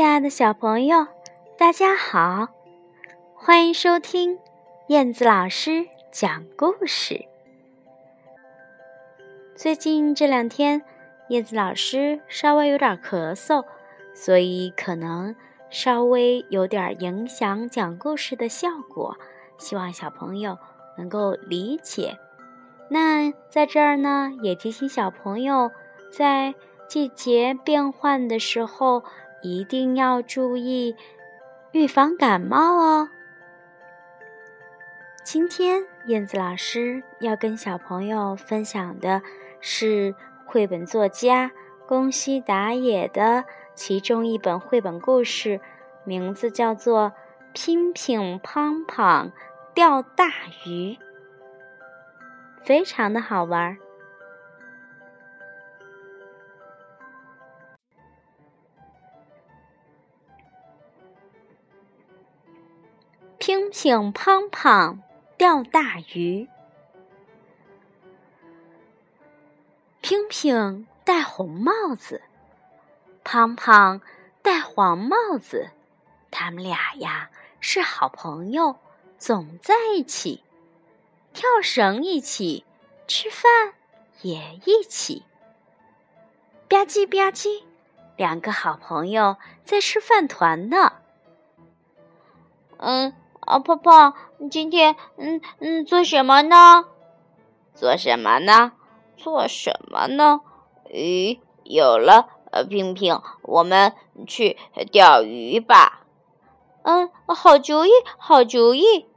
亲爱的小朋友，大家好，欢迎收听燕子老师讲故事。最近这两天，燕子老师稍微有点咳嗽，所以可能稍微有点影响讲故事的效果，希望小朋友能够理解。那在这儿呢，也提醒小朋友，在季节变换的时候。一定要注意预防感冒哦。今天燕子老师要跟小朋友分享的是绘本作家宫西达也的其中一本绘本故事，名字叫做《乒乒乓乓钓大鱼》，非常的好玩。乒乒乓乓钓大鱼，乒乒戴红帽子，乓乓戴黄帽子，他们俩呀是好朋友，总在一起，跳绳一起，吃饭也一起。吧唧吧唧，两个好朋友在吃饭团呢。嗯。啊，泡泡，今天嗯嗯做什么呢？做什么呢？做什么呢？鱼有了，呃，平平，我们去钓鱼吧。嗯，好主意，好主意。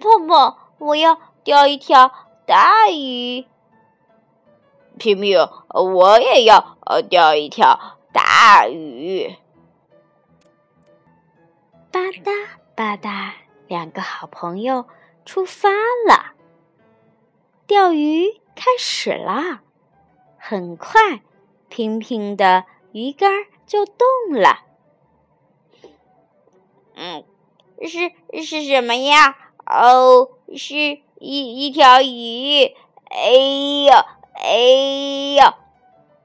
泡泡，我要钓一条大鱼。平平，我也要呃钓一条大鱼。吧嗒吧嗒，两个好朋友出发了。钓鱼开始啦！很快，平平的鱼竿就动了。嗯，是是什么呀？哦，是一一条鱼。哎呦，哎呦！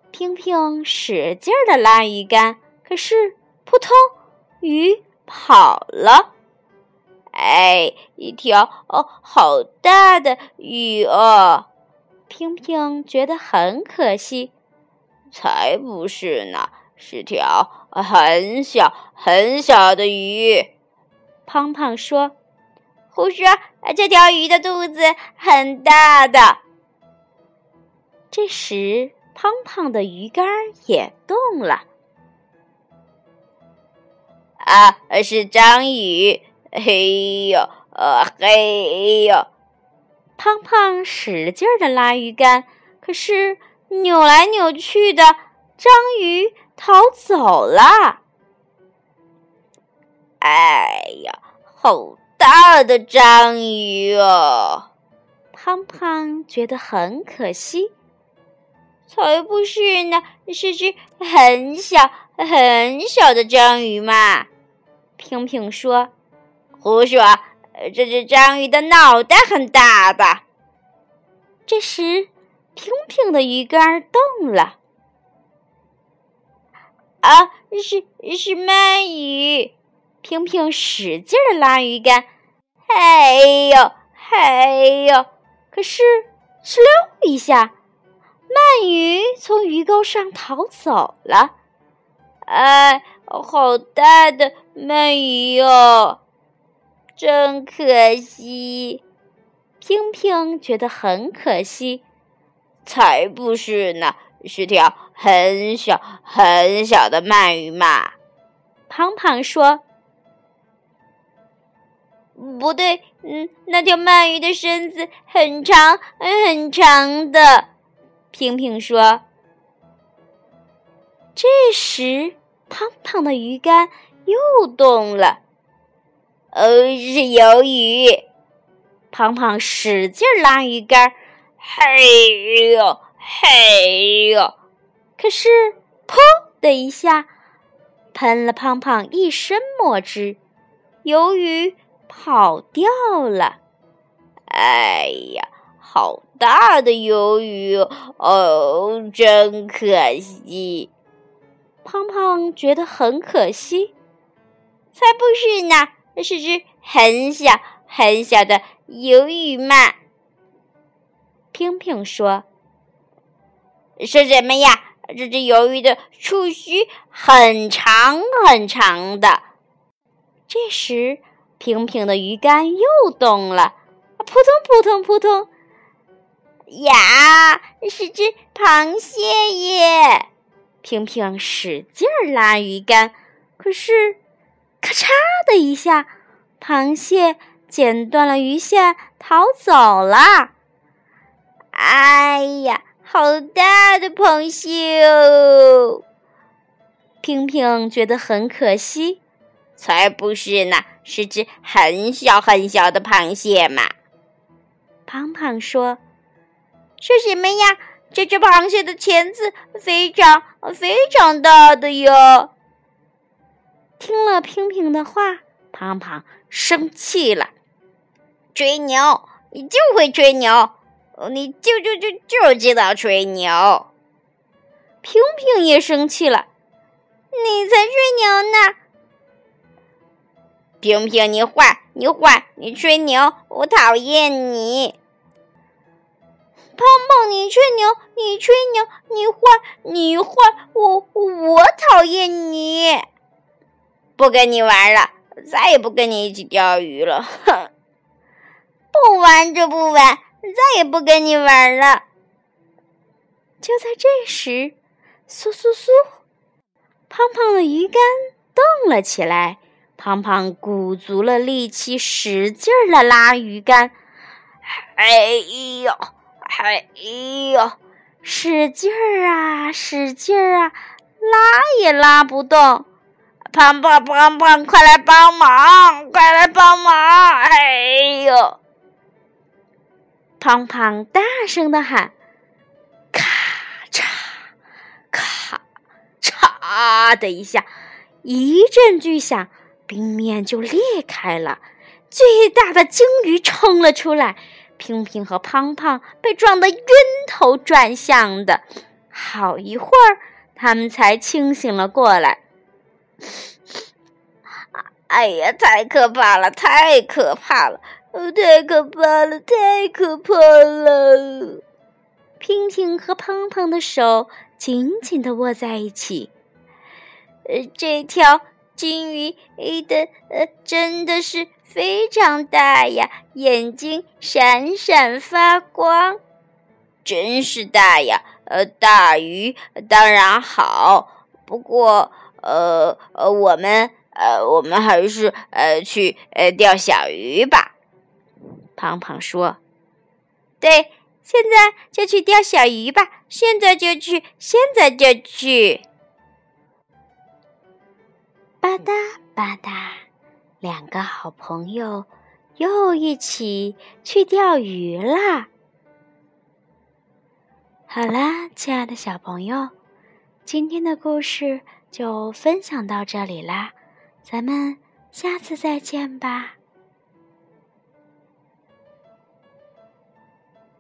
平平使劲的拉鱼竿，可是扑通，鱼。跑了，哎，一条哦，好大的鱼哦！平平觉得很可惜，才不是呢，是条很小很小的鱼。胖胖说：“胡说，这条鱼的肚子很大的。”这时，胖胖的鱼竿也动了。啊，是章鱼！嘿呦，呃，嘿呦！胖胖使劲的拉鱼竿，可是扭来扭去的，章鱼逃走了。哎呀，好大的章鱼哦！胖胖觉得很可惜。才不是呢，是只很小很小的章鱼嘛。平平说：“胡说！这只章鱼的脑袋很大吧？”这时，平平的鱼竿动了。啊，是是鳗鱼！平平使劲儿拉鱼竿，嘿呦嘿呦！可是，哧溜一下，鳗鱼从鱼钩上逃走了。哎，好大的鳗鱼哟！真可惜，平平觉得很可惜。才不是呢，是条很小很小的鳗鱼嘛。胖胖说：“不对，嗯，那条鳗鱼的身子很长很长的。”平平说。这时。胖胖的鱼竿又动了，哦，是鱿鱼！胖胖使劲拉鱼竿，嘿呦嘿呦！可是砰的一下，喷了胖胖一身墨汁，鱿鱼跑掉了。哎呀，好大的鱿鱼哦，真可惜！胖胖觉得很可惜。才不是呢，是只很小很小的鱿鱼嘛。平平说：“说什么呀？这只鱿鱼的触须很长很长的。”这时，平平的鱼竿又动了，扑通扑通扑通。呀，是只螃蟹耶！平平使劲拉鱼竿，可是，咔嚓的一下，螃蟹剪断了鱼线，逃走了。哎呀，好大的螃蟹哦！平平觉得很可惜。才不是呢，是只很小很小的螃蟹嘛。胖胖说。说什么呀？这只螃蟹的钳子非常非常大的哟！听了平平的话，胖胖生气了。吹牛，你就会吹牛，你就就就就知道吹牛。平平也生气了，你才吹牛呢！平平，你坏，你坏，你吹牛，我讨厌你。胖胖，你吹牛，你吹牛，你坏，你坏，我我讨厌你，不跟你玩了，再也不跟你一起钓鱼了，哼！不玩就不玩，再也不跟你玩了。就在这时，嗖嗖嗖，胖胖的鱼竿动了起来，胖胖鼓足了力气，使劲儿的拉鱼竿，哎呦！哎呦，使劲儿啊，使劲儿啊，拉也拉不动！胖胖胖胖，快来帮忙！快来帮忙！哎呦！胖胖大声的喊：“咔嚓，咔嚓的一下，一阵巨响，冰面就裂开了，巨大的鲸鱼冲了出来。”平平和胖胖被撞得晕头转向的，好一会儿，他们才清醒了过来。哎呀，太可怕了，太可怕了，太可怕了，太可怕了！平平和胖胖的手紧紧的握在一起。呃，这条金鱼的呃，真的是。非常大呀，眼睛闪闪发光，真是大呀！呃，大鱼当然好，不过呃呃，我们呃我们还是呃去呃钓小鱼吧。胖胖说：“对，现在就去钓小鱼吧，现在就去，现在就去。”吧嗒吧嗒。两个好朋友又一起去钓鱼啦！好啦，亲爱的小朋友，今天的故事就分享到这里啦，咱们下次再见吧。